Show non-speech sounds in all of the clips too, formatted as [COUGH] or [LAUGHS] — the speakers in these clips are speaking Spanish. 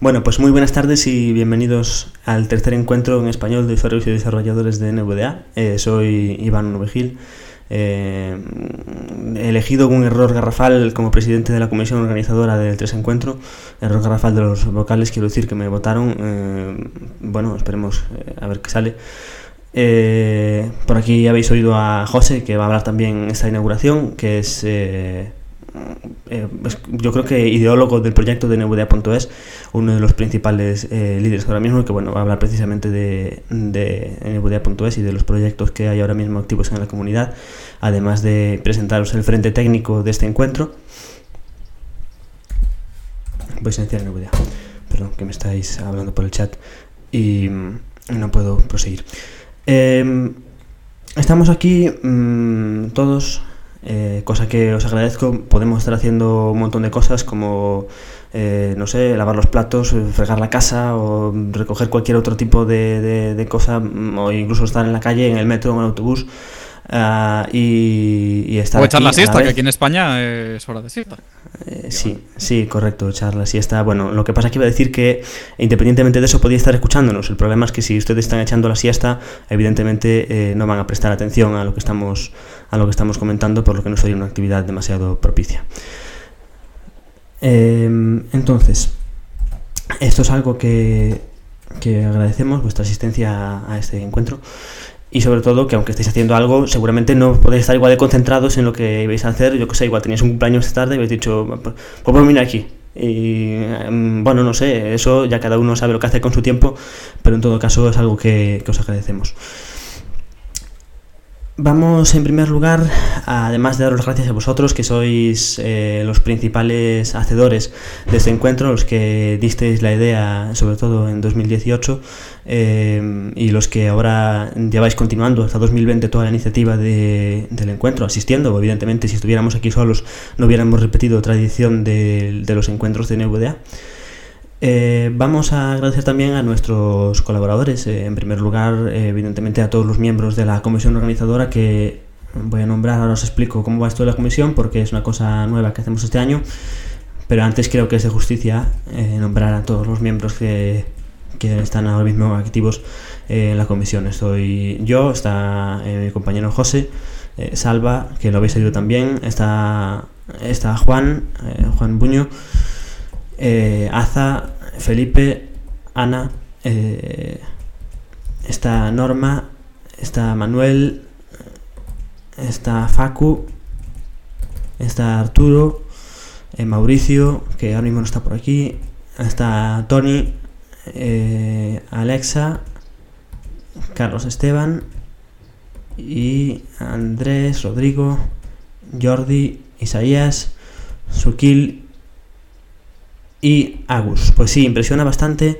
Bueno, pues muy buenas tardes y bienvenidos al tercer encuentro en español de usuarios y desarrolladores de NVDA. Eh, soy Iván Novegil, eh, elegido con error garrafal como presidente de la comisión organizadora del tres encuentro. Error garrafal de los vocales, quiero decir que me votaron. Eh, bueno, esperemos eh, a ver qué sale. Por aquí habéis oído a José, que va a hablar también en esta inauguración, que es eh, yo creo que ideólogo del proyecto de NVDA.es, uno de los principales eh, líderes ahora mismo, que bueno, va a hablar precisamente de, de NVDA.es y de los proyectos que hay ahora mismo activos en la comunidad, además de presentaros el frente técnico de este encuentro. Voy a silenciar NVDA, perdón, que me estáis hablando por el chat y mm, no puedo proseguir. Em, estamos aquí mm, todos eh, cosa que os agradezco. Podemos estar haciendo un montón de cosas como, eh, no sé, lavar los platos, eh, fregar la casa o recoger cualquier otro tipo de, de- de cosa, mm, o incluso estar en la calle, en el metro, en el autobús. Ah, y, y estar O echar la a siesta, que aquí en España eh, es hora de siesta. Eh, sí, sí, correcto, echar la siesta. Bueno, lo que pasa es que iba a decir que independientemente de eso podéis estar escuchándonos. El problema es que si ustedes están echando la siesta, evidentemente eh, no van a prestar atención a lo que estamos a lo que estamos comentando, por lo que no sería una actividad demasiado propicia. Em, entonces, esto es algo que, que agradecemos, vuestra asistencia a este encuentro. Y sobre todo que aunque estéis haciendo algo, seguramente no podéis estar igual de concentrados en lo que vais a hacer. Yo que sé, igual teníais un cumpleaños esta tarde y habéis dicho, pues pues venir aquí. Y em, bueno, no sé, eso ya cada uno sabe lo que hace con su tiempo, pero en todo caso es algo que os agradecemos. Vamos en primer lugar, además de daros gracias a vosotros, que sois eh, los principales hacedores de este encuentro, los que disteis la idea, sobre todo en 2018, eh, y los que ahora lleváis continuando hasta 2020 toda la iniciativa de- del encuentro, asistiendo. Evidentemente, si estuviéramos aquí solos, no hubiéramos repetido otra edición de, de los encuentros de NVDA. Eh, vamos a agradecer también a nuestros colaboradores, eh, en primer lugar, eh, evidentemente a todos los miembros de la comisión organizadora que voy a nombrar, ahora os explico cómo va esto de la comisión porque es una cosa nueva que hacemos este año, pero antes creo que es de justicia eh, nombrar a todos los miembros que, que están ahora mismo activos en la comisión. Estoy yo, está mi compañero José, Salva, que lo habéis oído también, está, está Juan, Juan Buño, eh, Aza, Felipe, Ana, eh, está Norma, está Manuel, está Facu, está Arturo, eh, Mauricio, que ahora mismo no está por aquí, está Tony, Alexa, Carlos Esteban y Andrés, Rodrigo, Jordi, Isaías, Sukil y Agus. Pues sí, impresiona bastante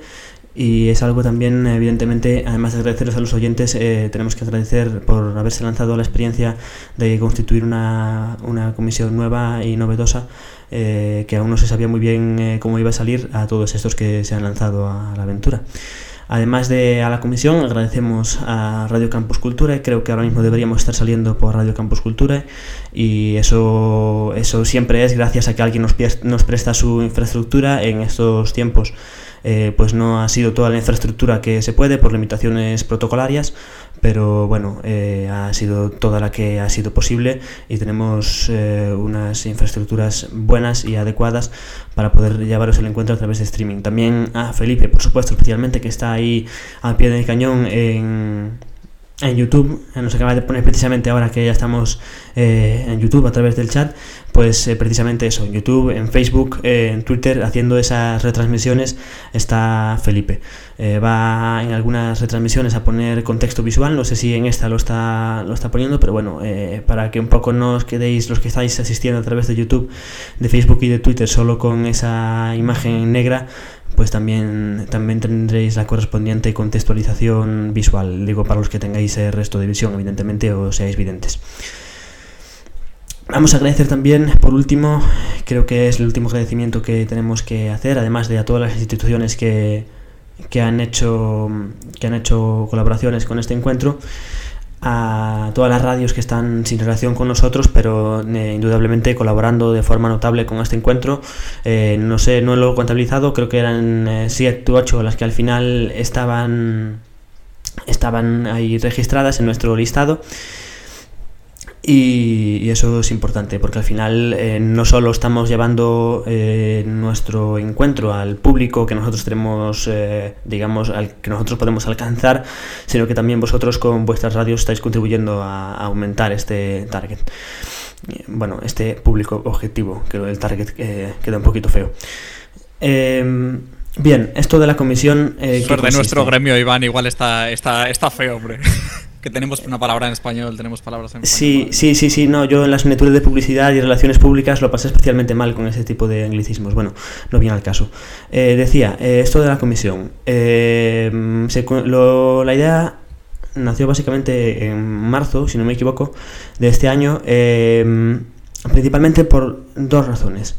y es algo también, evidentemente, además de agradeceros a los oyentes, eh, tenemos que agradecer por haberse lanzado a la experiencia de constituir una, una comisión nueva y novedosa, eh, que aún no se sabía muy bien eh, cómo iba a salir a todos estos que se han lanzado a la aventura. Además de a la comisión, agradecemos a Radio Campus Cultura creo que ahora mismo deberíamos estar saliendo por Radio Campus Cultura y eso, eso siempre es gracias a que alguien nos, nos presta su infraestructura en estos tiempos. Eh, pues no ha sido toda la infraestructura que se puede por limitaciones protocolarias, pero bueno, eh, ha sido toda la que ha sido posible y tenemos eh, unas infraestructuras buenas y adecuadas para poder llevaros el encuentro a través de streaming. También a Felipe, por supuesto, especialmente que está ahí al pie del cañón en, en YouTube, nos acaba de poner precisamente ahora que ya estamos eh, en YouTube a través del chat, pues eh, precisamente eso, en YouTube, en Facebook, eh, en Twitter, haciendo esas retransmisiones está Felipe. Eh, va en algunas retransmisiones a poner contexto visual, no sé si en esta lo está, lo está poniendo, pero bueno, para que un poco no os quedéis los que estáis asistiendo a través de YouTube, de Facebook y de Twitter solo con esa imagen negra, pues también, también tendréis la correspondiente contextualización visual, digo para los que tengáis el resto de visión, evidentemente, o seáis videntes. Vamos a agradecer también, por último, creo que es el último agradecimiento que tenemos que hacer, además de a todas las instituciones que, que han hecho que han hecho colaboraciones con este encuentro, a todas las radios que están sin relación con nosotros, pero eh, indudablemente colaborando de forma notable con este encuentro. Eh, no sé, no lo he contabilizado, creo que eran 7 u 8 las que al final estaban, estaban ahí registradas en nuestro listado. Y, eso es importante porque al final eh, no solo estamos llevando eh, nuestro encuentro al público que nosotros tenemos, eh, digamos, al que nosotros podemos alcanzar, sino que también vosotros con vuestras radios estáis contribuyendo a, aumentar este target. Bueno, este público objetivo, que el target queda un poquito feo. Em, bien, esto de la comisión. Eh, de nuestro gremio, Iván, igual está, está, está feo, hombre. [LAUGHS] que tenemos una palabra en español, tenemos palabras en español. Sí, sí, sí, sí, no, yo en las unitudes de publicidad y relaciones públicas lo pasé especialmente mal con ese tipo de anglicismos. Bueno, no viene al caso. Eh, decía, eh, esto de la comisión. Eh, la idea nació básicamente en marzo, si no me equivoco, de este año, principalmente por dos razones.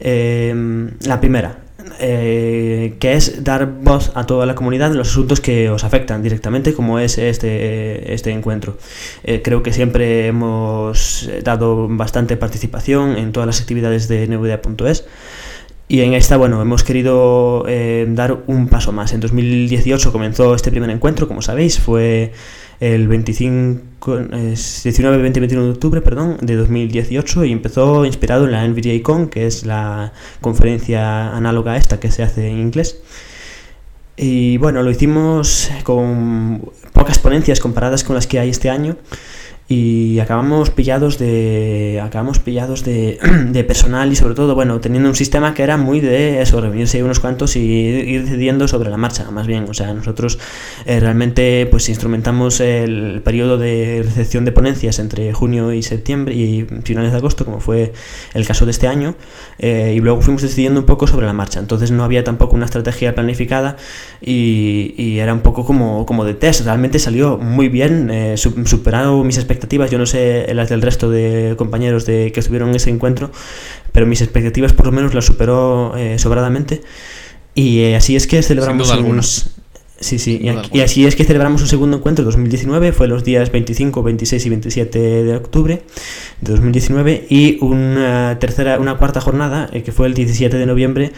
la primera, eh, que es dar voz a toda la comunidad en los asuntos que os afectan directamente, como es este, este encuentro. Eh, creo que siempre hemos dado bastante participación en todas las actividades de NVDA.es. Y en esta, bueno, hemos querido eh, dar un paso más. En 2018 comenzó este primer encuentro, como sabéis, fue el 25, 19, 20, 21 de octubre perdón, de 2018 y empezó inspirado en la NVDA Con, que es la conferencia análoga a esta que se hace en inglés. Y bueno, lo hicimos con pocas ponencias comparadas con las que hay este año y acabamos pillados de acabamos pillados [CLEARS THROAT] de, personal y sobre todo bueno teniendo un sistema que era muy de eso reunirse unos cuantos y ir decidiendo sobre la marcha más bien. O sea nosotros eh, realmente pues instrumentamos el periodo de recepción de ponencias entre junio y septiembre y finales de agosto como fue el caso de este año eh, y luego fuimos decidiendo un poco sobre la marcha. Entonces no había tampoco una estrategia planificada y, y era un poco como, como de test. Realmente salió muy bien eh, superado mis expectativas yo no sé las del resto de compañeros de que estuvieron en ese encuentro, pero mis expectativas por lo menos las superó eh, sobradamente. Y eh, así es que celebramos unos... Sí, sí, y, así es que celebramos un segundo encuentro 2019, fue los días 25, 26 y 27 de octubre de 2019 y una tercera, una cuarta jornada eh, que fue el 17 de noviembre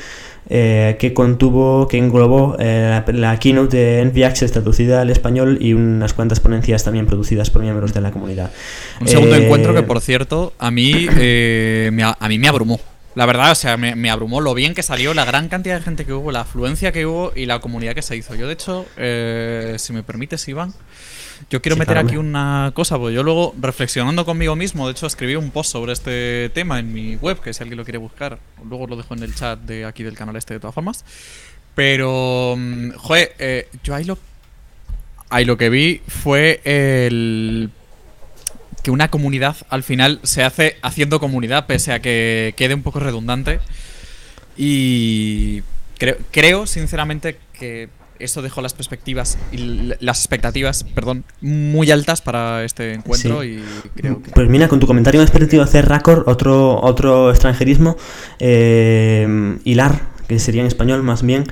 eh, que contuvo, que englobó eh, la, keynote de NV Access traducida al español y unas cuantas ponencias también producidas por miembros de la comunidad. Un segundo eh, encuentro que, por cierto, a mí, me, a mí me abrumó. La verdad, o sea, me, me, abrumó lo bien que salió, la gran cantidad de gente que hubo, la afluencia que hubo y la comunidad que se hizo. Yo, de hecho, si me permites, Iván, yo quiero meter aquí una cosa, porque yo luego, reflexionando conmigo mismo, de hecho escribí un post sobre este tema en mi web, que si alguien lo quiere buscar, luego lo dejo en el chat de aquí del canal este de todas formas. Pero, mm, joder, eh, yo ahí lo, ahí lo que vi fue el que una comunidad al final se hace haciendo comunidad, pese a que quede un poco redundante. Y creo, creo sinceramente que eso dejó las perspectivas y las expectativas, perdón, muy altas para este encuentro y creo que... Pues mira, con tu comentario me has permitido hacer raccord, otro, otro extranjerismo, eh, hilar, que sería en español más bien,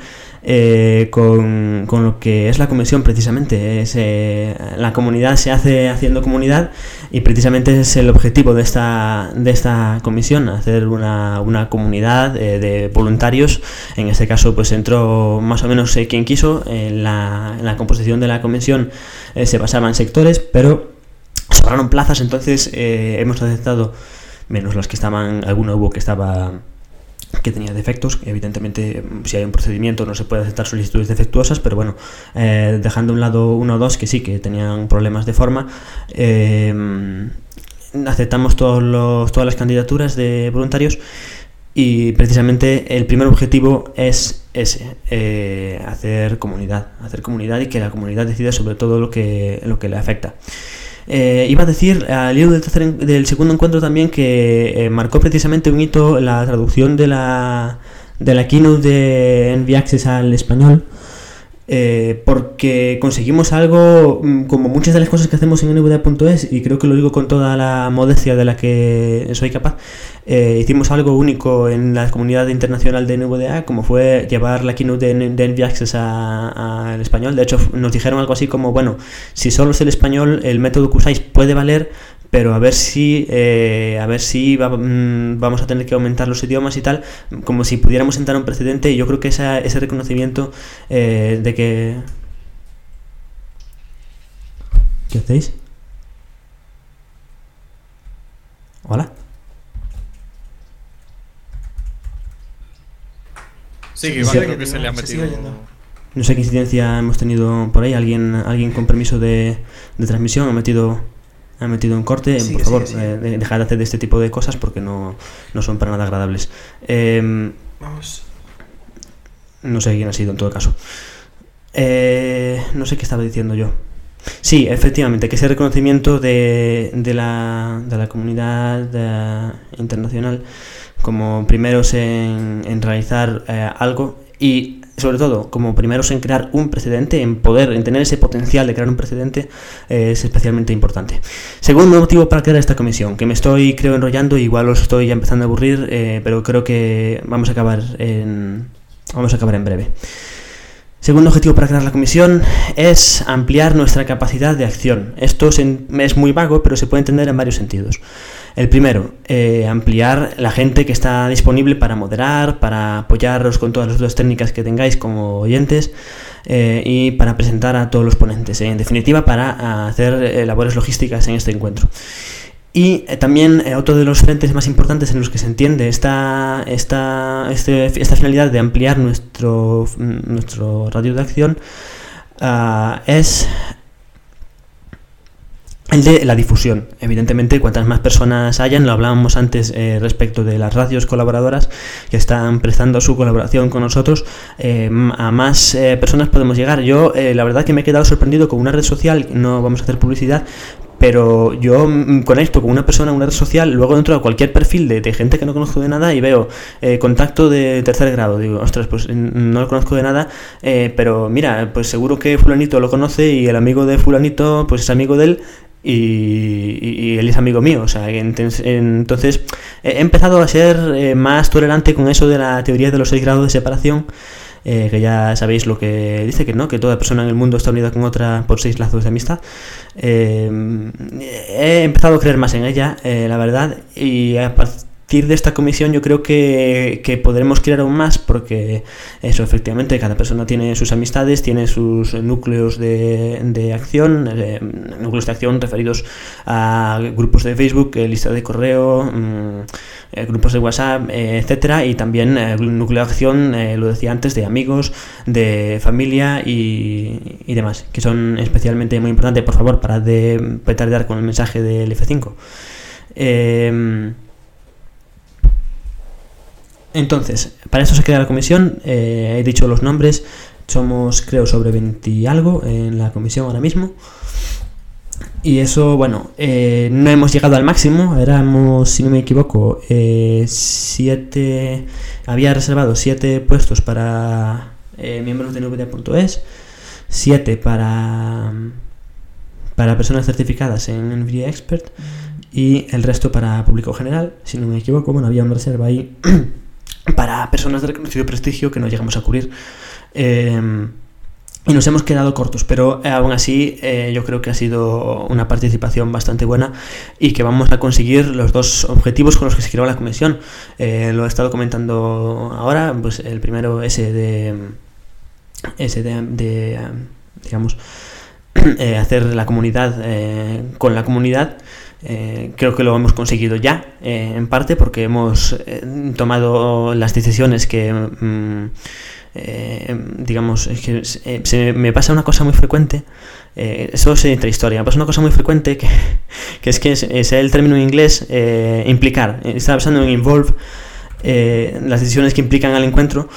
eh, con, lo que es la comisión precisamente. Es, eh, la comunidad se hace haciendo comunidad y precisamente es el objetivo de esta, de esta comisión, hacer una, una comunidad eh, de voluntarios. En este caso pues entró más o menos quien quiso. En la, en la composición de la comisión se basaba en sectores, pero sobraron plazas, entonces hemos aceptado menos las que estaban, alguno hubo que estaba que tenía defectos. Evidentemente, si hay un procedimiento no se puede aceptar solicitudes defectuosas, pero bueno, eh, dejando a un lado uno o dos que sí, que tenían problemas de forma, eh, aceptamos todos los, todas las candidaturas de voluntarios y precisamente el primer objetivo es ese, eh, hacer comunidad, hacer comunidad y que la comunidad decida sobre todo lo que, lo que le afecta. Eh, iba a decir al hilo del, del segundo encuentro también que eh, marcó precisamente un hito la traducción de la, de la keynote de NV Access al español. Eh, porque conseguimos algo mm, como muchas de las cosas que hacemos en nvda.es y creo que lo digo con toda la modestia de la que soy capaz eh, hicimos algo único en la comunidad internacional de NVDA como fue llevar la keynote de, de Access al español. De hecho nos dijeron algo así como bueno si solo es el español el método que usáis puede valer pero a ver si eh, a ver si mm, vamos a tener que aumentar los idiomas y tal, como si pudiéramos sentar un precedente y yo creo que ese reconocimiento eh, de que... ¿Qué hacéis? Hola. Sí, que creo que se le ha metido. No sé qué incidencia hemos tenido por ahí. Alguien, alguien con permiso de, de transmisión ha metido ha metido un corte. por favor, eh, dejad de hacer este tipo de cosas porque no, son para nada agradables. Em, Vamos. No sé quién ha sido en todo caso. Eh, no sé qué estaba diciendo yo. Sí, efectivamente, que ese reconocimiento de, de, la, de la comunidad eh, internacional como primeros en, en realizar algo y sobre todo, como primeros en crear un precedente, en poder, en tener ese potencial de crear un precedente, eh, es especialmente importante. Segundo motivo para crear esta comisión, que me estoy, creo, enrollando, igual os estoy ya empezando a aburrir, eh, pero creo que vamos a acabar en, vamos a acabar en breve. Segundo objetivo para crear la comisión es ampliar nuestra capacidad de acción. Esto es muy vago, pero se puede entender en varios sentidos. El primero, eh, ampliar la gente que está disponible para moderar, para apoyaros con todas las otras técnicas que tengáis como oyentes eh, y para presentar a todos los ponentes. En definitiva, para hacer eh, labores logísticas en este encuentro. Y también otro de los frentes más importantes en los que se entiende esta, esta, este, esta finalidad de ampliar nuestro, nuestro radio de acción ah, es el de la difusión. Evidentemente, cuantas más personas hayan, lo hablábamos antes eh, respecto de las radios colaboradoras que están prestando su colaboración con nosotros, eh, a más eh, personas podemos llegar. Yo, la verdad que me he quedado sorprendido con una red social, no vamos a hacer publicidad, pero yo mm, conecto con una persona en una red social, luego dentro de cualquier perfil de, gente que no conozco de nada y veo contacto de tercer grado. Digo, ostras, pues no lo conozco de nada, pero mira, pues seguro que fulanito lo conoce y el amigo de fulanito, pues es amigo de él y, él es amigo mío. O sea, entonces he empezado a ser eh, más tolerante con eso de la teoría de los seis grados de separación. Eh, que ya sabéis lo que dice que no, que toda persona en el mundo está unida con otra por seis lazos de amistad. Eh, he empezado a creer más en ella, la verdad, y a de esta comisión yo creo que, podremos crear aún más porque eso efectivamente cada persona tiene sus amistades, tiene sus núcleos de, de acción, eh, núcleos de acción referidos a grupos de Facebook, eh, lista de correo, mm, eh, grupos de WhatsApp, etcétera, y también núcleo de acción, lo decía antes, de amigos, de familia y, y, demás, que son especialmente muy importantes. Por favor, para de petardear con el mensaje del F5. Entonces, para eso se crea la comisión. Eh, he dicho los nombres. Somos, creo, sobre 20 y algo en la comisión ahora mismo. Y eso, bueno, eh, no hemos llegado al máximo. Éramos, si no me equivoco, eh, siete. Había reservado siete puestos para miembros de NVIDIA.es, siete para para personas certificadas en NVIDIA Expert y el resto para público general. Si no me equivoco, bueno, había una reserva ahí [CLEARS THROAT] para personas de reconocido prestigio que no llegamos a cubrir. Em, y nos hemos quedado cortos, pero eh, aún así eh, yo creo que ha sido una participación bastante buena y que vamos a conseguir los dos objetivos con los que se creó la comisión. Eh, lo he estado comentando ahora, pues el primero ese de, ese de, digamos, [CLEARS THROAT] hacer la comunidad con la comunidad eh, creo que lo hemos conseguido ya, eh, en parte porque hemos eh, tomado las decisiones que, mm, digamos, es que se me pasa una cosa muy frecuente, eso es otra historia, me pasa una cosa muy frecuente que, [LAUGHS] que es que es, el término en inglés implicar, estaba pensando en involve, las decisiones que implican al encuentro,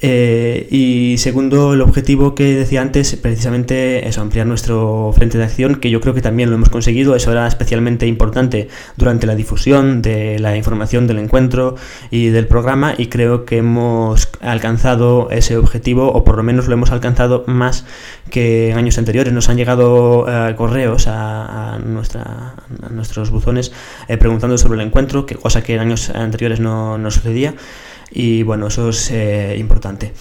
Eh, y segundo, el objetivo que decía antes, precisamente es ampliar nuestro frente de acción, que yo creo que también lo hemos conseguido. Eso era especialmente importante durante la difusión de la información del encuentro y del programa, y creo que hemos alcanzado ese objetivo, o por lo menos lo hemos alcanzado más que en años anteriores. Nos han llegado eh, correos a, nuestra, nuestros buzones eh, preguntando sobre el encuentro, que cosa que en años anteriores no, no sucedía y bueno, eso es eh, importante.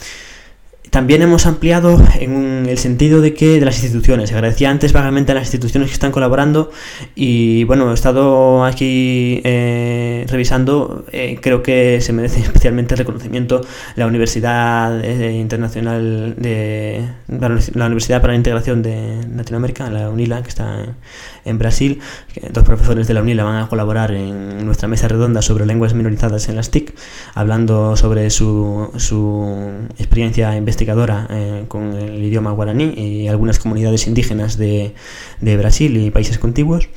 También hemos ampliado en el sentido de que de las instituciones. Agradecía antes vagamente a las instituciones que están colaborando y bueno, he estado aquí eh, revisando. Eh, creo que se merece [LAUGHS] especialmente reconocimiento la Universidad Internacional de la Universidad para la Integración de Latinoamérica, la UNILA, que está en, en Brasil. Dos profesores de la UNILA van a colaborar en nuestra mesa redonda sobre lenguas minorizadas en las TIC, hablando sobre su, su experiencia investigadora eh, con el idioma guaraní y algunas comunidades indígenas de, de Brasil y países contiguos.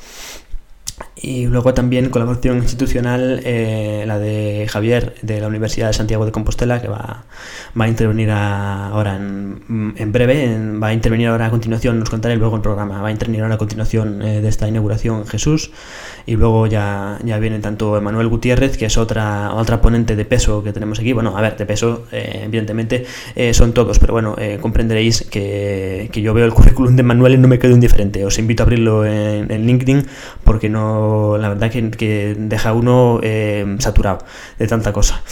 Y luego también colaboración institucional, eh, la de Javier de la Universidad de Santiago de Compostela, que va, va a intervenir ahora en, en breve, va a intervenir ahora a continuación, nos contaré luego el programa, va a intervenir ahora a continuación eh, de esta inauguración Jesús, y luego ya, ya viene tanto Emanuel Gutiérrez, que es otra, otra ponente de peso que tenemos aquí, bueno, a ver, de peso, eh, evidentemente son todos, pero bueno, comprenderéis que, que, yo veo el currículum de Manuel y no me quedo indiferente, os invito a abrirlo en, en LinkedIn, porque no la verdad que, deja uno eh, saturado de tanta cosa.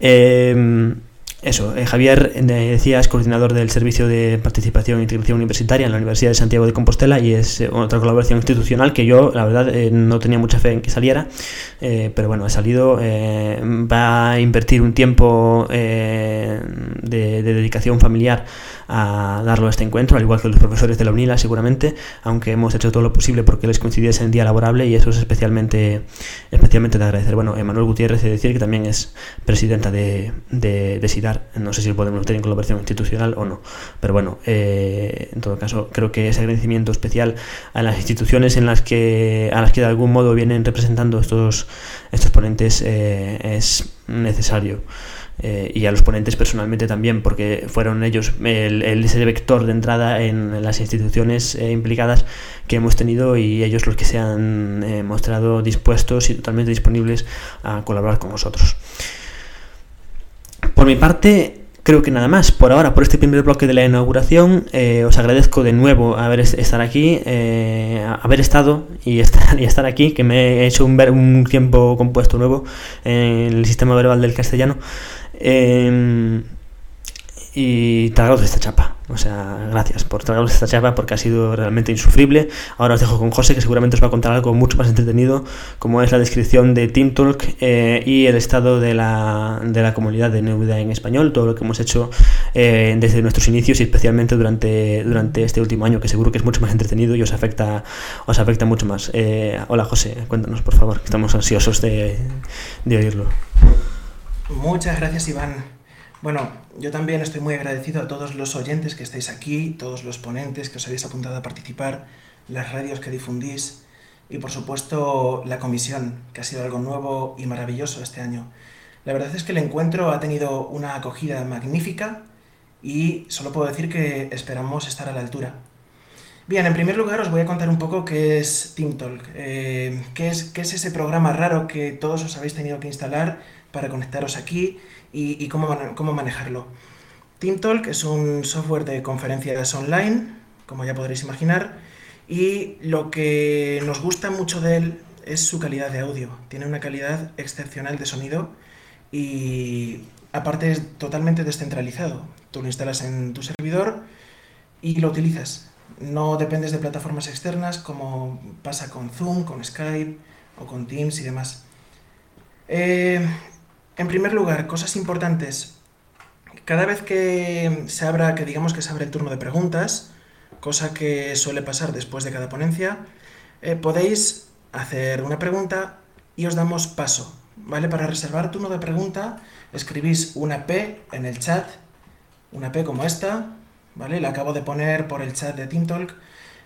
Eh, eso, eh, Javier decía es coordinador del Servicio de Participación e Integración Universitaria en la Universidad de Santiago de Compostela y es otra colaboración institucional que yo, la verdad, no tenía mucha fe en que saliera, pero bueno, ha salido, va a invertir un tiempo de, dedicación familiar a darlo a este encuentro, al igual que los profesores de la UNILA seguramente, aunque hemos hecho todo lo posible porque les coincidiese en día laborable y eso es especialmente, especialmente de agradecer. Bueno, Emanuel Gutiérrez, de decir que también es presidenta de, de, de SIDAR, no sé si lo podemos meter en colaboración institucional o no, pero bueno, eh, en todo caso creo que ese agradecimiento especial a las instituciones en las que, a las que de algún modo vienen representando estos, estos ponentes eh, es necesario. Eh, y a los ponentes personalmente también, porque fueron ellos el, ese vector de entrada en las instituciones eh, implicadas que hemos tenido y ellos los que se han eh, mostrado dispuestos y totalmente disponibles a colaborar con nosotros. Por mi parte, creo que nada más. Por ahora, por este primer bloque de la inauguración, os agradezco de nuevo haber estar aquí, haber estado y estar, [LAUGHS] y estar aquí, que me he hecho un, un tiempo compuesto nuevo en el sistema verbal del castellano. Eh, y tragaros esta chapa. O sea, gracias por tragaros esta chapa porque ha sido realmente insufrible. Ahora os dejo con José que seguramente os va a contar algo mucho más entretenido como es la descripción de Team Talk eh, y el estado de la, de la comunidad de NVIDIA en español, todo lo que hemos hecho eh, desde nuestros inicios y especialmente durante, durante este último año que seguro que es mucho más entretenido y os afecta, os afecta mucho más. Eh, hola José, cuéntanos por favor, que estamos ansiosos de, de oírlo. Muchas gracias, Iván. Bueno, yo también estoy muy agradecido a todos los oyentes que estáis aquí, todos los ponentes que os habéis apuntado a participar, las radios que difundís y por supuesto la comisión, que ha sido algo nuevo y maravilloso este año. La verdad es que el encuentro ha tenido una acogida magnífica y solo puedo decir que esperamos estar a la altura. Bien, en primer lugar os voy a contar un poco qué es TeamTalk, eh, qué, es, qué es ese programa raro que todos os habéis tenido que instalar para conectaros aquí y, cómo, cómo manejarlo. TeamTalk es un software de conferencias online, como ya podréis imaginar, y lo que nos gusta mucho de él es su calidad de audio. Tiene una calidad excepcional de sonido y aparte es totalmente descentralizado. Tú lo instalas en tu servidor y lo utilizas. No dependes de plataformas externas como pasa con Zoom, con Skype o con Teams y demás. Eh, en primer lugar, cosas importantes. Cada vez que se abra, que digamos que se abre el turno de preguntas, cosa que suele pasar después de cada ponencia, eh, podéis hacer una pregunta y os damos paso. ¿Vale? Para reservar turno de pregunta, escribís una P en el chat, una P como esta, ¿vale? La acabo de poner por el chat de TeamTalk.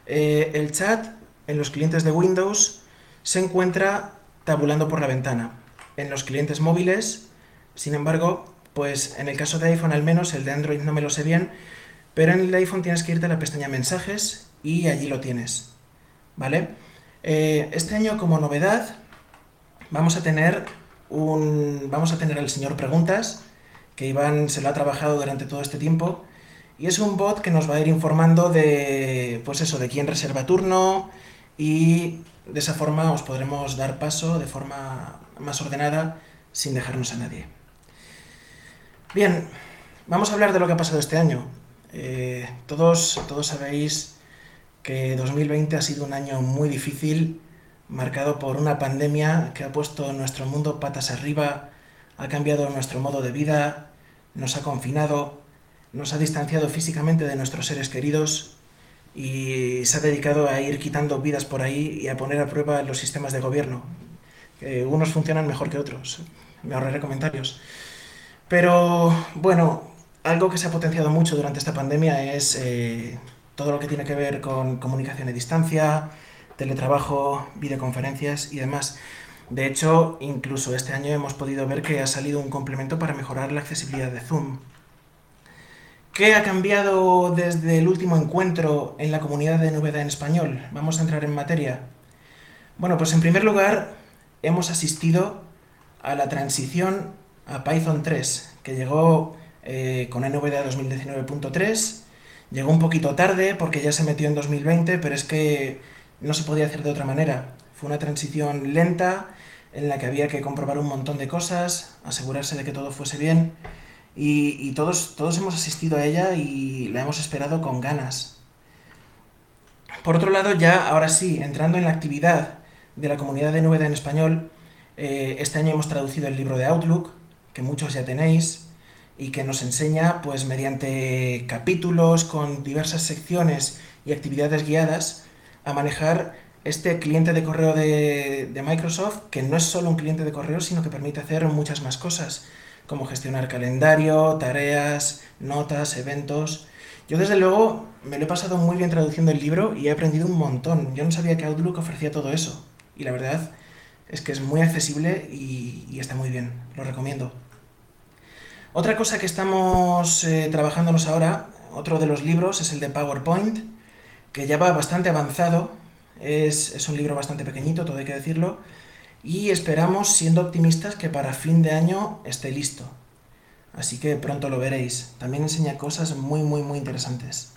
Eh, el chat en los clientes de Windows se encuentra tabulando por la ventana en los clientes móviles, sin embargo, Pues en el caso de iPhone al menos, el de Android no me lo sé bien, pero en el iPhone tienes que irte a la pestaña mensajes y allí lo tienes. ¿Vale? Eh, este año como novedad vamos a tener un. Vamos a tener al señor Preguntas, que Iván se lo ha trabajado durante todo este tiempo. Y es un bot que nos va a ir informando de. Pues eso, de quién reserva turno. Y de esa forma os podremos dar paso de forma más ordenada sin dejarnos a nadie. Bien, vamos a hablar de lo que ha pasado este año. Eh, todos, todos sabéis que 2020 ha sido un año muy difícil, marcado por una pandemia que ha puesto nuestro mundo patas arriba, ha cambiado nuestro modo de vida, nos ha confinado, nos ha distanciado físicamente de nuestros seres queridos y se ha dedicado a ir quitando vidas por ahí y a poner a prueba los sistemas de gobierno. unos funcionan mejor que otros. Me ahorraré comentarios. Pero bueno, algo que se ha potenciado mucho durante esta pandemia es eh, todo lo que tiene que ver con comunicación a distancia, teletrabajo, videoconferencias y demás. De hecho, incluso este año hemos podido ver que ha salido un complemento para mejorar la accesibilidad de Zoom. ¿Qué ha cambiado desde el último encuentro en la comunidad de Novedad en español? Vamos a entrar en materia. Bueno, pues en primer lugar, hemos asistido a la transición a Python 3, que llegó eh, con NVDA 2019.3. Llegó un poquito tarde porque ya se metió en 2020, pero es que no se podía hacer de otra manera. Fue una transición lenta en la que había que comprobar un montón de cosas, asegurarse de que todo fuese bien y, todos, todos hemos asistido a ella y la hemos esperado con ganas. Por otro lado, ya ahora sí, entrando en la actividad de la comunidad de Núveda en español, eh, este año hemos traducido el libro de Outlook, que muchos ya tenéis, y que nos enseña, pues mediante capítulos con diversas secciones y actividades guiadas, a manejar este cliente de correo de, Microsoft, que no es solo un cliente de correo, sino que permite hacer muchas más cosas, como gestionar calendario, tareas, notas, eventos. Yo desde luego me lo he pasado muy bien traduciendo el libro y he aprendido un montón. Yo no sabía que Outlook ofrecía todo eso. Y la verdad es que es muy accesible y, está muy bien. Lo recomiendo. Otra cosa que estamos eh, trabajándonos ahora, otro de los libros, es el de PowerPoint que ya va bastante avanzado. Es, un libro bastante pequeñito, todo hay que decirlo. Y esperamos, siendo optimistas, que para fin de año esté listo. Así que pronto lo veréis. También enseña cosas muy, muy, muy interesantes.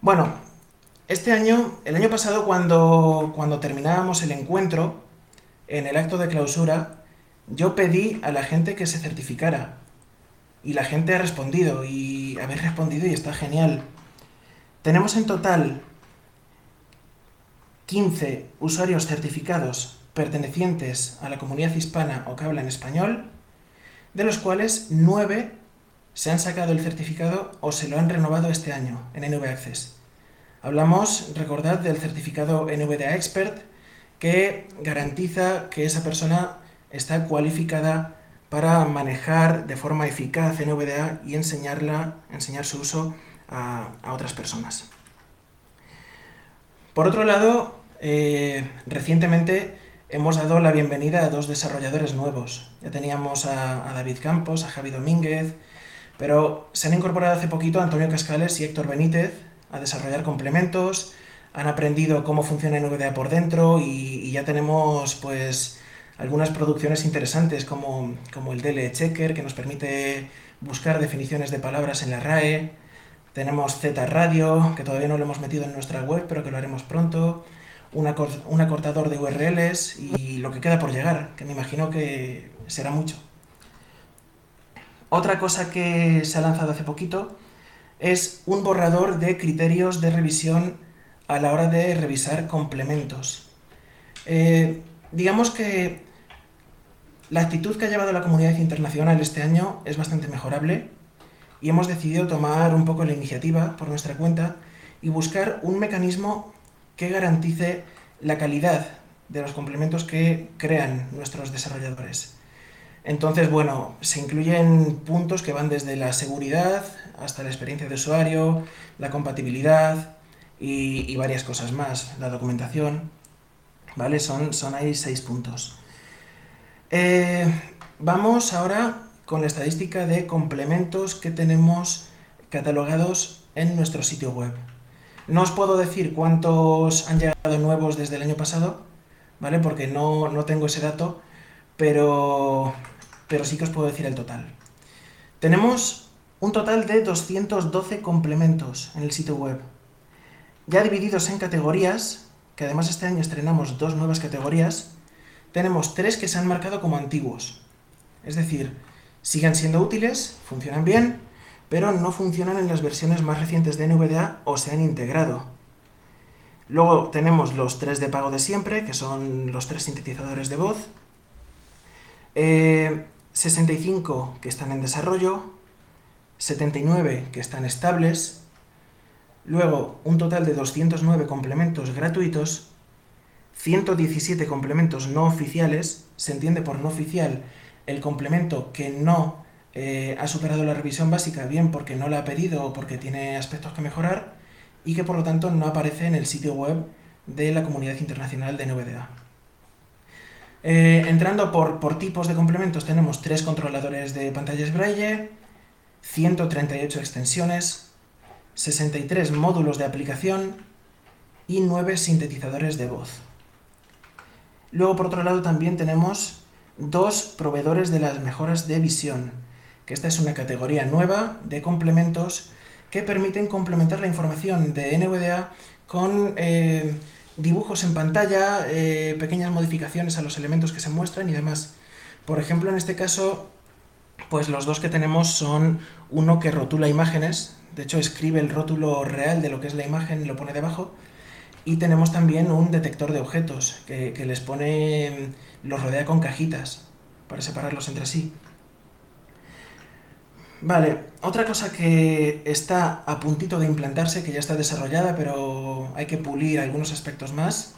Bueno, este año, el año pasado, cuando, cuando terminábamos el encuentro, en el acto de clausura, yo pedí a la gente que se certificara. Y la gente ha respondido, y habéis respondido y está genial. Tenemos en total 15 usuarios certificados pertenecientes a la comunidad hispana o que hablan español, de los cuales 9 se han sacado el certificado o se lo han renovado este año en NV Access. Hablamos, recordad, del certificado NVDA Expert que garantiza que esa persona está cualificada para manejar de forma eficaz NVDA y enseñarla, enseñar su uso a, otras personas. Por otro lado, eh, recientemente hemos dado la bienvenida a dos desarrolladores nuevos. Ya teníamos a, David Campos, a Javi Domínguez, pero se han incorporado hace poquito Antonio Cascales y Héctor Benítez a desarrollar complementos, han aprendido cómo funciona NVDA por dentro y, ya tenemos pues algunas producciones interesantes como, como el DL Checker que nos permite buscar definiciones de palabras en la RAE, tenemos Z Radio, que todavía no lo hemos metido en nuestra web, pero que lo haremos pronto. Un acortador de URLs y lo que queda por llegar, que me imagino que será mucho. Otra cosa que se ha lanzado hace poquito es un borrador de criterios de revisión a la hora de revisar complementos. Eh, digamos que la actitud que ha llevado la comunidad internacional este año es bastante mejorable y hemos decidido tomar un poco la iniciativa por nuestra cuenta y buscar un mecanismo que garantice la calidad de los complementos que crean nuestros desarrolladores. Entonces, bueno, se incluyen puntos que van desde la seguridad hasta la experiencia de usuario, la compatibilidad y, varias cosas más, la documentación. ¿Vale? Son, son ahí seis puntos. Eh, vamos ahora con la estadística de complementos que tenemos catalogados en nuestro sitio web. No os puedo decir cuántos han llegado nuevos desde el año pasado, ¿vale? Porque no, no tengo ese dato, pero, pero sí que os puedo decir el total. Tenemos un total de 212 complementos en el sitio web, ya divididos en categorías, que además este año estrenamos dos nuevas categorías, tenemos tres que se han marcado como antiguos. Es decir, siguen siendo útiles, funcionan bien, pero no funcionan en las versiones más recientes de NVDA o se han integrado. Luego tenemos los tres de pago de siempre, que son los tres sintetizadores de voz. 65 eh, que están en desarrollo, 79 que están estables, luego un total de 209 complementos gratuitos, 117 complementos no oficiales, se entiende por no oficial el complemento que no eh, ha superado la revisión básica, bien porque no la ha pedido o porque tiene aspectos que mejorar, y que por lo tanto no aparece en el sitio web de la comunidad internacional de NVDA. Eh, entrando por, por, tipos de complementos, tenemos tres controladores de pantallas braille, 138 extensiones, 63 módulos de aplicación y 9 sintetizadores de voz. Luego, por otro lado, también tenemos dos proveedores de las mejoras de visión, que esta es una categoría nueva de complementos que permiten complementar la información de NVDA con eh, dibujos en pantalla, eh, pequeñas modificaciones a los elementos que se muestran y demás. Por ejemplo, en este caso, pues los dos que tenemos son uno que rotula imágenes, de hecho escribe el rótulo real de lo que es la imagen y lo pone debajo, y tenemos también un detector de objetos que, que les pone, los rodea con cajitas para separarlos entre sí. Vale, otra cosa que está a puntito de implantarse, que ya está desarrollada, pero hay que pulir algunos aspectos más,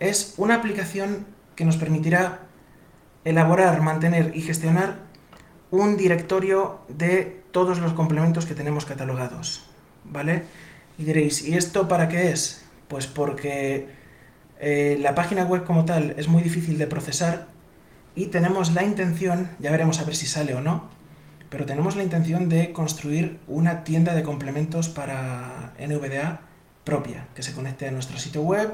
es una aplicación que nos permitirá elaborar, mantener y gestionar un directorio de todos los complementos que tenemos catalogados. ¿Vale? Y diréis, ¿y esto para qué es? Pues porque eh, la página web como tal es muy difícil de procesar y tenemos la intención, ya veremos a ver si sale o no, pero tenemos la intención de construir una tienda de complementos para NVDA propia, que se conecte a nuestro sitio web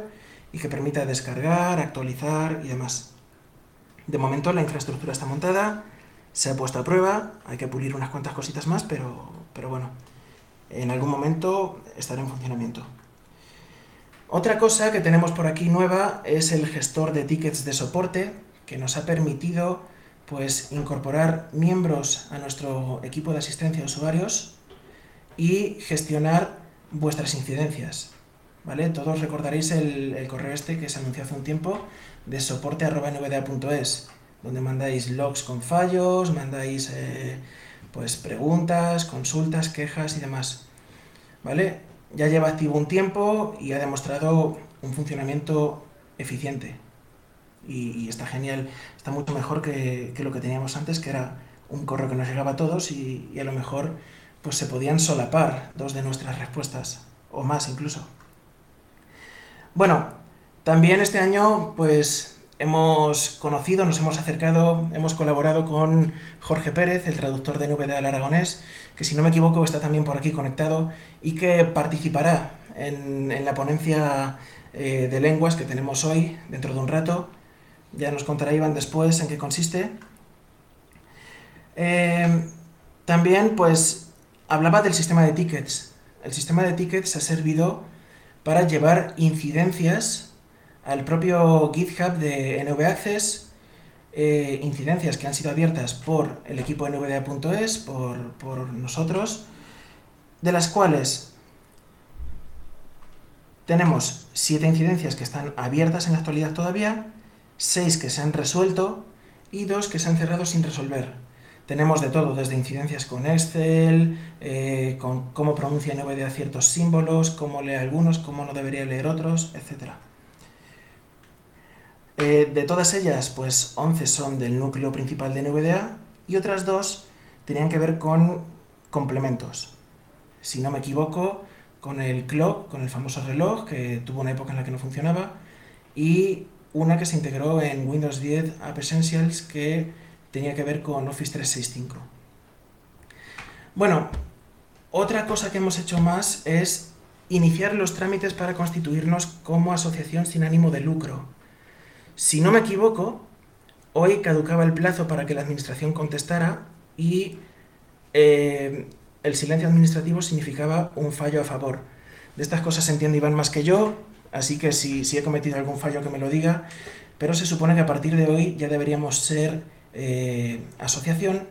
y que permita descargar, actualizar y demás. De momento la infraestructura está montada, se ha puesto a prueba, hay que pulir unas cuantas cositas más, pero, pero bueno, en algún momento estará en funcionamiento. Otra cosa que tenemos por aquí nueva es el gestor de tickets de soporte, que nos ha permitido pues incorporar miembros a nuestro equipo de asistencia a usuarios y gestionar vuestras incidencias. ¿Vale? Todos recordaréis el, correo este que se anunció hace un tiempo de soporte.nvda.es, donde mandáis logs con fallos, mandáis eh, pues preguntas, consultas, quejas y demás. ¿Vale? Ya lleva activo un tiempo y ha demostrado un funcionamiento eficiente y, está genial, está mucho mejor que, lo que teníamos antes, que era un correo que nos llegaba a todos y, a lo mejor pues se podían solapar dos de nuestras respuestas, o más incluso. Bueno, también este año pues hemos conocido, nos hemos acercado, hemos colaborado con Jorge Pérez, el traductor de NVDA del aragonés, que si no me equivoco está también por aquí conectado y que participará en, la ponencia eh, de lenguas que tenemos hoy, dentro de un rato, ya nos contará Iván después en qué consiste. Eh, también, pues, hablaba del sistema de tickets. El sistema de tickets ha servido para llevar incidencias al propio GitHub de NV Access, eh, incidencias que han sido abiertas por el equipo nvda.es, por, por nosotros, de las cuales tenemos siete incidencias que están abiertas en la actualidad todavía, 6 que se han resuelto y 2 que se han cerrado sin resolver. Tenemos de todo, desde incidencias con Excel, eh, con cómo pronuncia NVDA ciertos símbolos, cómo lee algunos, cómo no debería leer otros, etc. Eh, de todas ellas, pues 11 son del núcleo principal de NVDA y otras dos tenían que ver con complementos. Si no me equivoco, con el clock, con el famoso reloj, que tuvo una época en la que no funcionaba, y una que se integró en Windows 10 App Essentials que tenía que ver con Office 365. Bueno, otra cosa que hemos hecho más es iniciar los trámites para constituirnos como asociación sin ánimo de lucro. Si no me equivoco, hoy caducaba el plazo para que la administración contestara y eh, el silencio administrativo significaba un fallo a favor. De estas cosas entiende Iván más que yo, así que si, he cometido algún fallo que me lo diga, pero se supone que a partir de hoy ya deberíamos ser eh, asociación,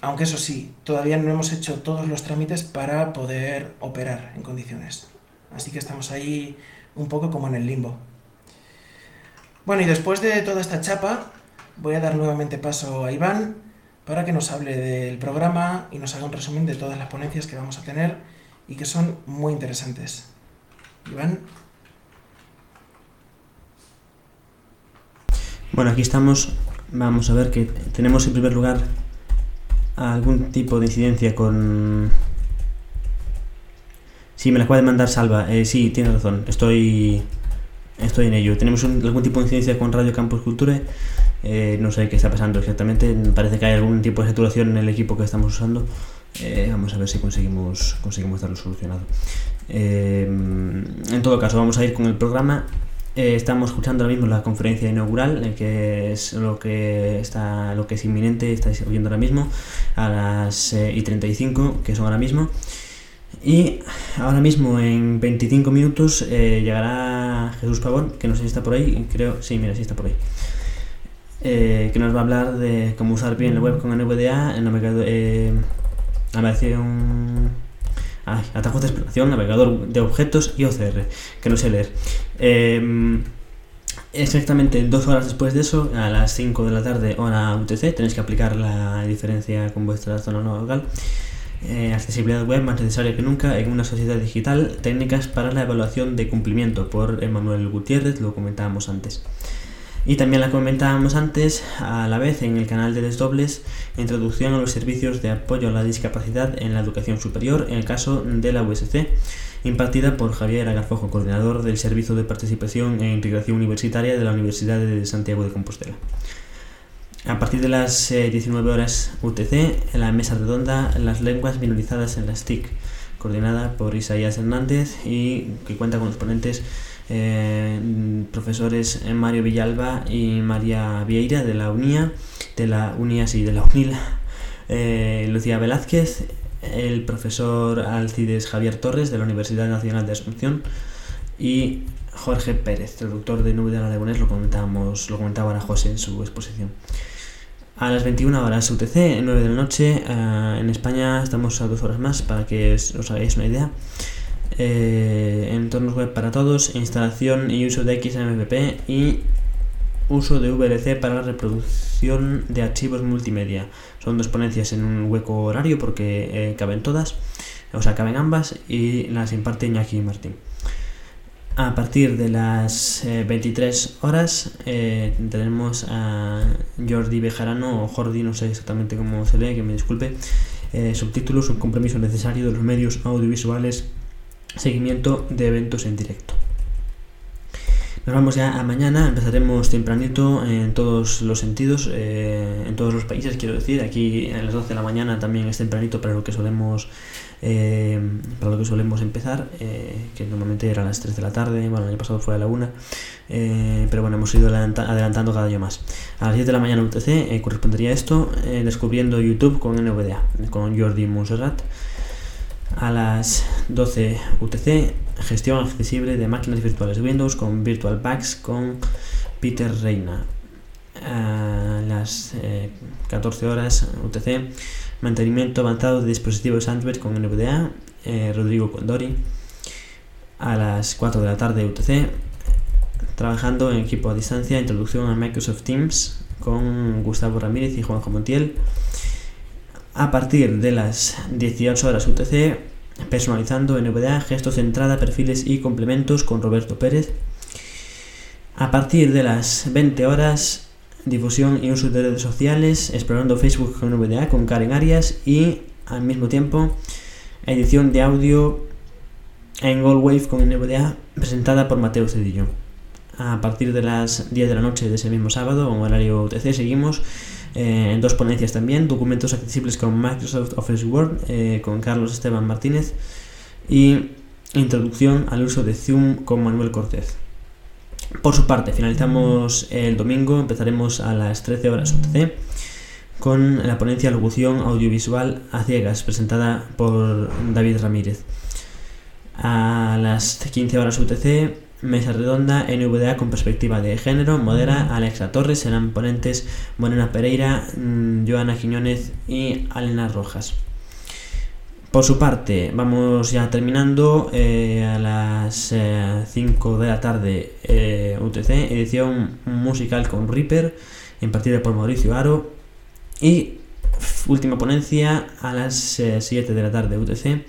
aunque eso sí, todavía no hemos hecho todos los trámites para poder operar en condiciones. Así que estamos ahí un poco como en el limbo. Bueno, y después de toda esta chapa, voy a dar nuevamente paso a Iván para que nos hable del programa y nos haga un resumen de todas las ponencias que vamos a tener y que son muy interesantes. Iván. Bueno, aquí estamos. Vamos a ver que tenemos en primer lugar algún tipo de incidencia con... Sí, me la acaba de mandar Salva. Eh, sí, tiene razón. Estoy estoy en ello. Tenemos algún tipo de incidencia con Radio Campus Culture. Eh, no sé qué está pasando exactamente. Parece que hay algún tipo de saturación en el equipo que estamos usando. Eh, vamos a ver si conseguimos, conseguimos darlo solucionado. en todo caso, vamos a ir con el programa. Estamos escuchando ahora mismo la conferencia inaugural, que es lo que está, lo que es inminente, estáis oyendo ahora mismo, a las y 35, que son ahora mismo. Y ahora mismo en 25 minutos eh, llegará Jesús Pavón, que no sé si está por ahí, creo, sí, mira, sí está por ahí. Eh, que nos va a hablar de cómo usar bien la web con NVDA, el navegador, eh, navegación, ay, atajos de exploración, navegador de objetos y OCR, que no sé leer. Eh, exactamente dos horas después de eso, a las 5 de la tarde, hora UTC, tenéis que aplicar la diferencia con vuestra zona local. Eh, accesibilidad web más necesaria que nunca en una sociedad digital, técnicas para la evaluación de cumplimiento por Emanuel Gutiérrez, lo comentábamos antes. Y también la comentábamos antes, a la vez en el canal de Desdobles, introducción a los servicios de apoyo a la discapacidad en la educación superior, en el caso de la USC, impartida por Javier Agarfojo, coordinador del Servicio de Participación e Integración Universitaria de la Universidad de Santiago de Compostela. A partir de las 19 eh, horas UTC, en la mesa redonda Las lenguas minorizadas en las TIC, coordinada por Isaías Hernández y que cuenta con los ponentes eh, profesores Mario Villalba y María Vieira de la UNIA, de la UNIA, sí, de la UNILA, eh, Lucía Velázquez, el profesor Alcides Javier Torres de la Universidad Nacional de Asunción y Jorge Pérez, traductor de Nube de Aragonés, lo, comentamos, lo comentaba ahora José en su exposición a las 21 horas UTC, 9 de la noche. Eh, en España estamos a dos horas más para que os hagáis una idea. Eh, entornos web para todos, instalación y uso de XMPP y uso de VLC para la reproducción de archivos multimedia. Son dos ponencias en un hueco horario porque eh, caben todas, o sea, caben ambas y las imparte Iñaki Martín. A partir de las 23 eh, horas eh, tenemos a Jordi Bejarano o Jordi, no sé exactamente cómo se lee, que me disculpe. Subtítulos, un compromiso necesario de los medios audiovisuales, seguimiento de eventos en directo. Nos vamos ya a mañana, empezaremos tempranito en todos los sentidos, en todos los países, quiero decir. Aquí a las 12 de la mañana también es tempranito para lo que solemos eh, para lo que solemos empezar, eh, que normalmente era a las 3 de la tarde, bueno, el año pasado fue a la 1, eh, pero bueno, hemos ido adelantando cada día más. A las 10 de la mañana UTC correspondería esto, descubriendo YouTube con NVDA, con Jordi Monserrat. A las 12 UTC, gestión accesible de máquinas virtuales Windows con Virtual Packs con Peter Reina. A las 14 horas UTC, mantenimiento avanzado de dispositivos Android con NVDA, eh, Rodrigo Condori, a las 4 de la tarde UTC, trabajando en equipo a distancia, introducción a Microsoft Teams con Gustavo Ramírez y Juanjo Montiel. A partir de las 18 horas UTC, personalizando NVDA, gestos de entrada, perfiles y complementos con Roberto Pérez. A partir de las 20 horas, difusión y uso de redes sociales, explorando Facebook con NVDA con Karen Arias y al mismo tiempo edición de audio en Goldwave con NVDA presentada por Mateo Cedillo. a partir de las 10 de la noche de ese mismo sábado, en horario UTC, seguimos eh, dos ponencias también, documentos accesibles con Microsoft Office Word, eh, con Carlos Esteban Martínez, y introducción al uso de Zoom con Manuel Cortés. Por su parte, finalizamos el domingo, empezaremos a las 13 horas UTC con la ponencia Locución Audiovisual a Ciegas, presentada por David Ramírez. A las 15 horas UTC, mesa redonda NVDA con perspectiva de género, modera Alexa Torres, serán ponentes Morena Pereira, mm, Joana Quiñones y Alena Rojas. Por su parte, vamos ya terminando eh, a las 5 eh, de la tarde eh, UTC, edición musical con Reaper, impartida por Mauricio Aro. Y última ponencia a las 7 de la tarde UTC,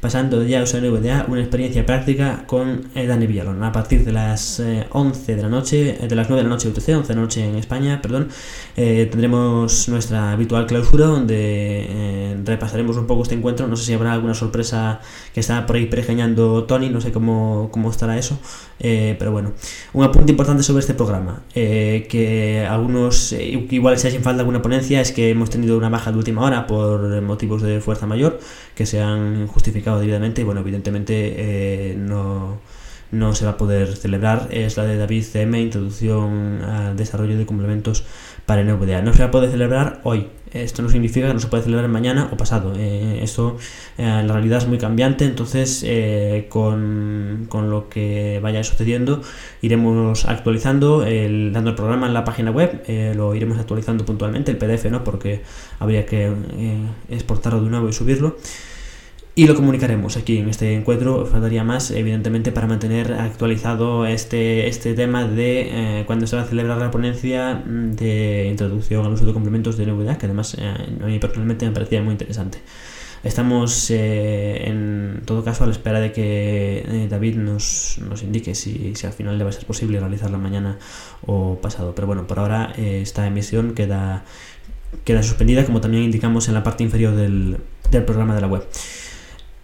pasando ya a usar NVDA, una experiencia práctica con eh, Dani Villalón. A partir de las 11 eh, de la noche, de las 9 de la noche UTC, 11 de la noche en España, perdón, eh, tendremos nuestra habitual clausura donde repasaremos un poco este encuentro. No sé si habrá alguna sorpresa que está por ahí pregeñando Tony, no sé cómo, cómo estará eso, pero bueno. Un apunte importante sobre este programa, que algunos, igual si sin falta alguna ponencia, es que hemos tenido una baja de última hora por motivos de fuerza mayor que se han justificado debidamente y bueno, evidentemente eh, no, no se va a poder celebrar. Es la de David CM, Introducción al Desarrollo de Complementos para NVDA. No se va a poder celebrar hoy. Esto no significa que no se puede celebrar mañana o pasado. Eh, esto, eh, la realidad es muy cambiante, entonces con, con, lo que vaya sucediendo iremos actualizando, el, dando el programa en la página web, lo iremos actualizando puntualmente, el PDF no, porque habría que exportarlo de nuevo y subirlo y lo comunicaremos aquí en este encuentro. Faltaría más, evidentemente, para mantener actualizado este, este tema de eh, cuando se va a celebrar la ponencia mm, de introducción al uso de complementos de novedad, que además eh, a mí personalmente me parecía muy interesante. Estamos eh, en todo caso a la espera de que David nos, nos indique si, si, al final le va a ser posible realizarla mañana o pasado. Pero bueno, por ahora esta emisión queda, queda suspendida, como también indicamos en la parte inferior del, del programa de la web.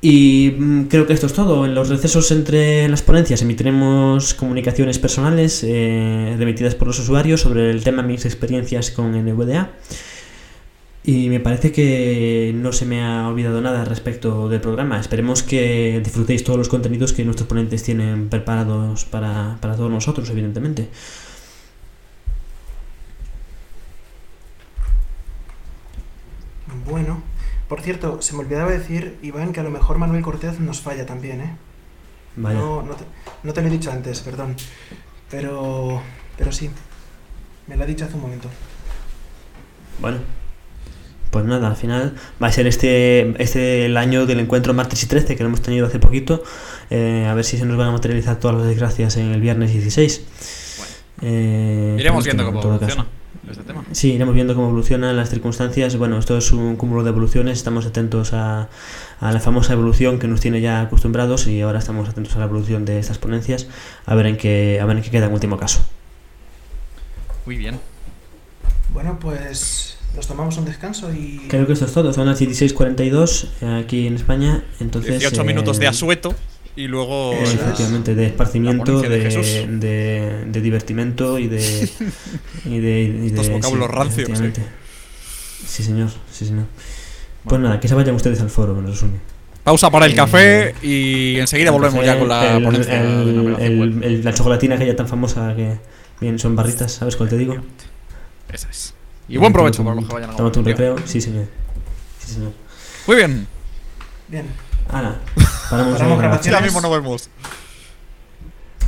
Y mm, creo que esto es todo. En los recesos entre las ponencias emitiremos comunicaciones personales eh, remitidas por los usuarios sobre el tema mis experiencias con NVDA. Y me parece que no se me ha olvidado nada respecto del programa. Esperemos que disfrutéis todos los contenidos que nuestros ponentes tienen preparados para, para todos nosotros, evidentemente. Bueno, por cierto, se me olvidaba decir, Iván, que a lo mejor Manuel Cortés nos falla también, ¿eh? No, no, te, lo he dicho antes, perdón. Pero, pero sí, me lo ha dicho hace un momento. Bueno, pues nada, al final va a ser este, este el año del encuentro martes y 13 que lo hemos tenido hace poquito. Eh, a ver si se nos van a materializar todas las desgracias en el viernes 16. Eh, Iremos viendo cómo funciona. Este sí, iremos viendo cómo evolucionan las circunstancias. Bueno, esto es un cúmulo de evoluciones. Estamos atentos a, la famosa evolución que nos tiene ya acostumbrados y ahora estamos atentos a la evolución de estas ponencias a ver en qué, a ver en qué queda en último caso. Muy bien. Bueno, pues nos tomamos un descanso y... Creo que esto es todo. Son las 16.42 eh, aquí en España. Entonces, 18 minutos de eh, asueto y luego efectivamente de esparcimiento de, de, de, divertimento y de [LAUGHS] y de, y estos vocablos rancios sí. señor sí señor. Pues nada que se vayan ustedes al foro en resumen pausa para el eh, café y enseguida volvemos ya con la ponencia el, la chocolatina que ya tan famosa que bien son barritas sabes cuál te digo esa es. Y buen provecho para los que vayan a un recreo. Sí señor. Sí señor. Muy bien. Bien Ana, [LAUGHS] paramos, paramos grabación. Ya mismo nos vemos.